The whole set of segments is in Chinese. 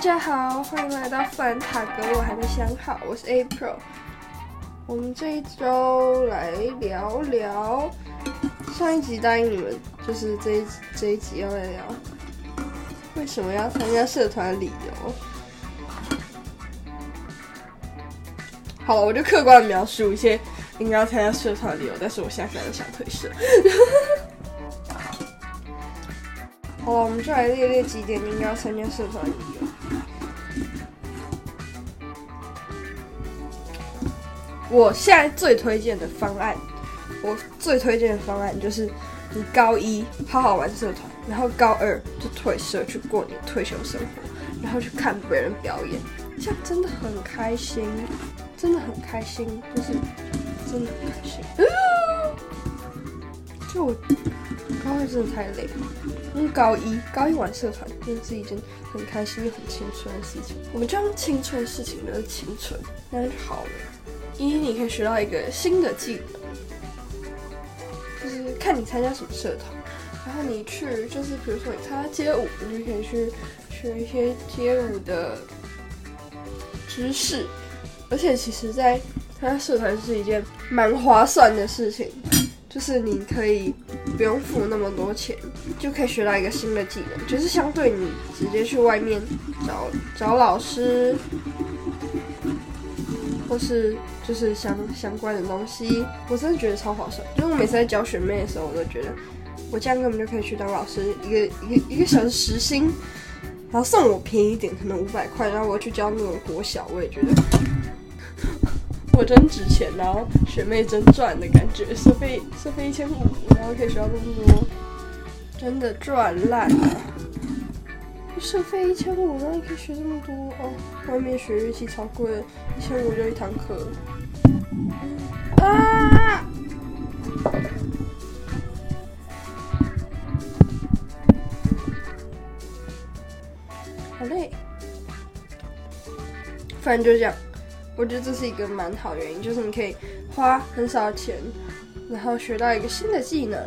大家好，欢迎来到富兰塔格，我还没想好，我是 April。我们这一周来聊聊上一集答应你们，就是这一这一集要来聊为什么要参加社团理由。好了，我就客观描述一些应该要参加社团理由，但是我现在非常想退社。好了，我们就来列列几点应该要参加社团理由。我现在最推荐的方案，我最推荐的方案就是你高一好好玩社团，然后高二就退社去过你的退休生活，然后去看别人表演，这样真的很开心，真的很开心，就是真的很开心。就我高二真的太累了，因为高一高一玩社团真的是一件很开心又很青春的事情。我们就用青春的事情留着青春，那样就好了。一，你可以学到一个新的技能，就是看你参加什么社团，然后你去，就是比如说你参加街舞，你就可以去学一些街舞的知识，而且其实，在参加社团是一件蛮划算的事情，就是你可以不用付那么多钱，就可以学到一个新的技能，就是相对你直接去外面找找老师。或是就是相相关的东西，我真的觉得超划算。因为我每次在教学妹的时候，我都觉得我这样根本就可以去当老师，一个一个一个小时时薪，然后送我便宜一点，可能五百块，然后我去教那种国小，我也觉得我真值钱，然后学妹真赚的感觉，收费收费一千五，然后可以学到那么多，真的赚烂了。收费一千五，然后你可以学这么多哦。外面学乐器超贵，一千五就一堂课。啊！好累。反正就这样，我觉得这是一个蛮好的原因，就是你可以花很少的钱，然后学到一个新的技能。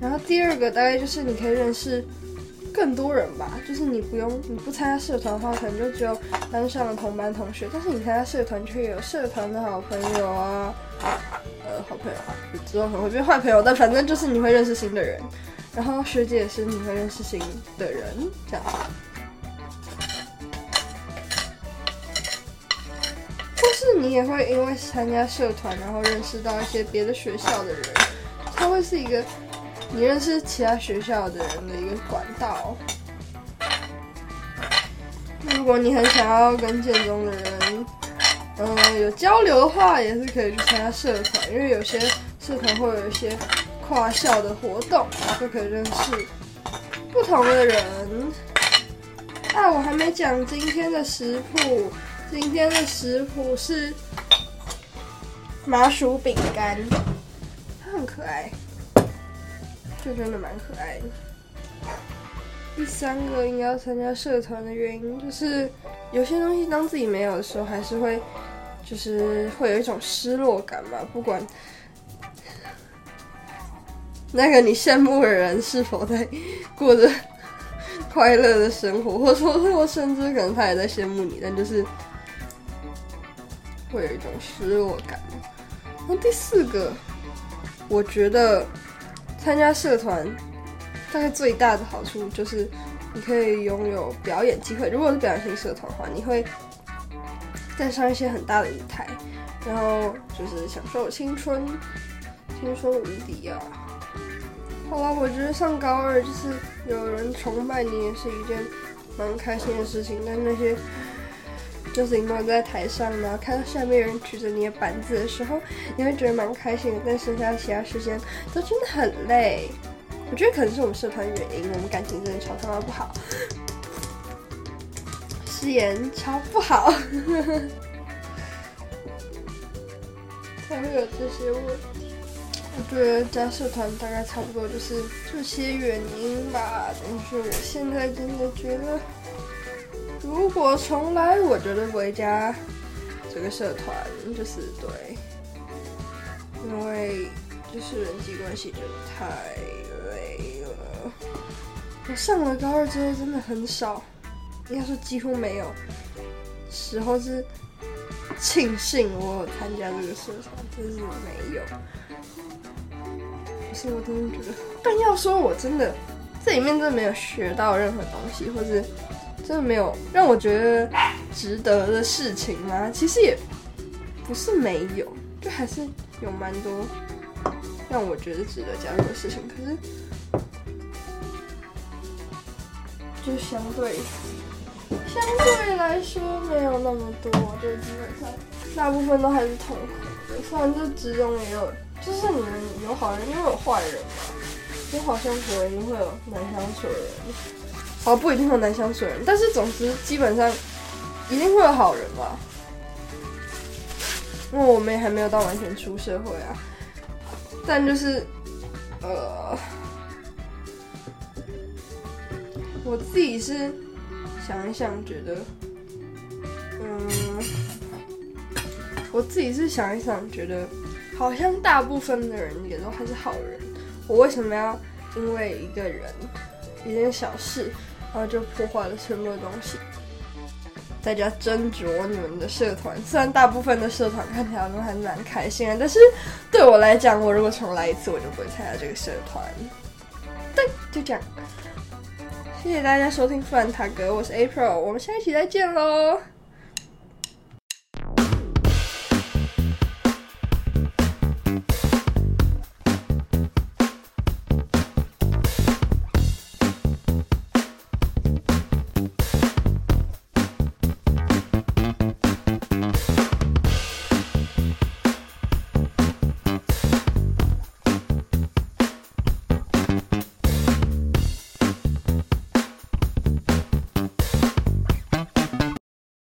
然后第二个大概就是你可以认识。更多人吧，就是你不用你不参加社团的话，可能就只有班上的同班同学；但是你参加社团，却有社团的好朋友啊，呃，好朋友，之后可能会变坏朋友，但反正就是你会认识新的人。然后学姐也是你会认识新的人，这样。或是你也会因为参加社团，然后认识到一些别的学校的人，他会是一个。你认识其他学校的人的一个管道。如果你很想要跟建中的人，嗯，有交流的话，也是可以去参加社团，因为有些社团会有一些跨校的活动，就可以认识不同的人。啊，我还没讲今天的食谱，今天的食谱是麻薯饼干，它很可爱。就真的蛮可爱的。第三个应该要参加社团的原因，就是有些东西当自己没有的时候，还是会，就是会有一种失落感吧。不管那个你羡慕的人是否在过着快乐的生活，或者说我甚至可能他也在羡慕你，但就是会有一种失落感。那第四个，我觉得。参加社团，大概最大的好处就是你可以拥有表演机会。如果是表演型社团的话，你会站上一些很大的舞台，然后就是享受青春，青春无敌啊！好了，我觉得上高二就是有人崇拜你也是一件蛮开心的事情，但那些。就是你们在台上，然后看到下面有人举着你的板子的时候，你会觉得蛮开心的。但剩下其他时间都真的很累。我觉得可能是我们社团原因，我们感情真的超他妈不好，誓言超不好，才会有这些问题。我觉得加社团大概差不多就是这些原因吧。但是我现在真的觉得。如果重来，我绝对不会加这个社团，就是对，因为就是人际关系真的太累了。我上了高二之后真的很少，应该说几乎没有时候是庆幸我有参加这个社团，真是没有。可是我真的觉得，但要说我真的这里面真的没有学到任何东西，或是真的没有让我觉得值得的事情吗？其实也不是没有，就还是有蛮多让我觉得值得加入的事情。可是就相对相对来说没有那么多，就基本上大部分都还是痛苦的。虽然这之中也有，就是你们有好人，因为有坏人嘛，有好相处的人，一定会有难相处的人。好，不一定会有难相处的人，但是总之基本上一定会有好人吧。因为我们也还没有到完全出社会啊，但就是呃。我自己是想一想，觉得，嗯，我自己是想一想，觉得好像大部分的人也都还是好人。我为什么要因为一个人一件小事，然后就破坏了全部的东西？大家斟酌你们的社团，虽然大部分的社团看起来都还蛮开心的，但是对我来讲，我如果重来一次，我就不会参加这个社团。对，就这样。谢谢大家收听《富兰塔格》，我是 April，我们下一期再见喽。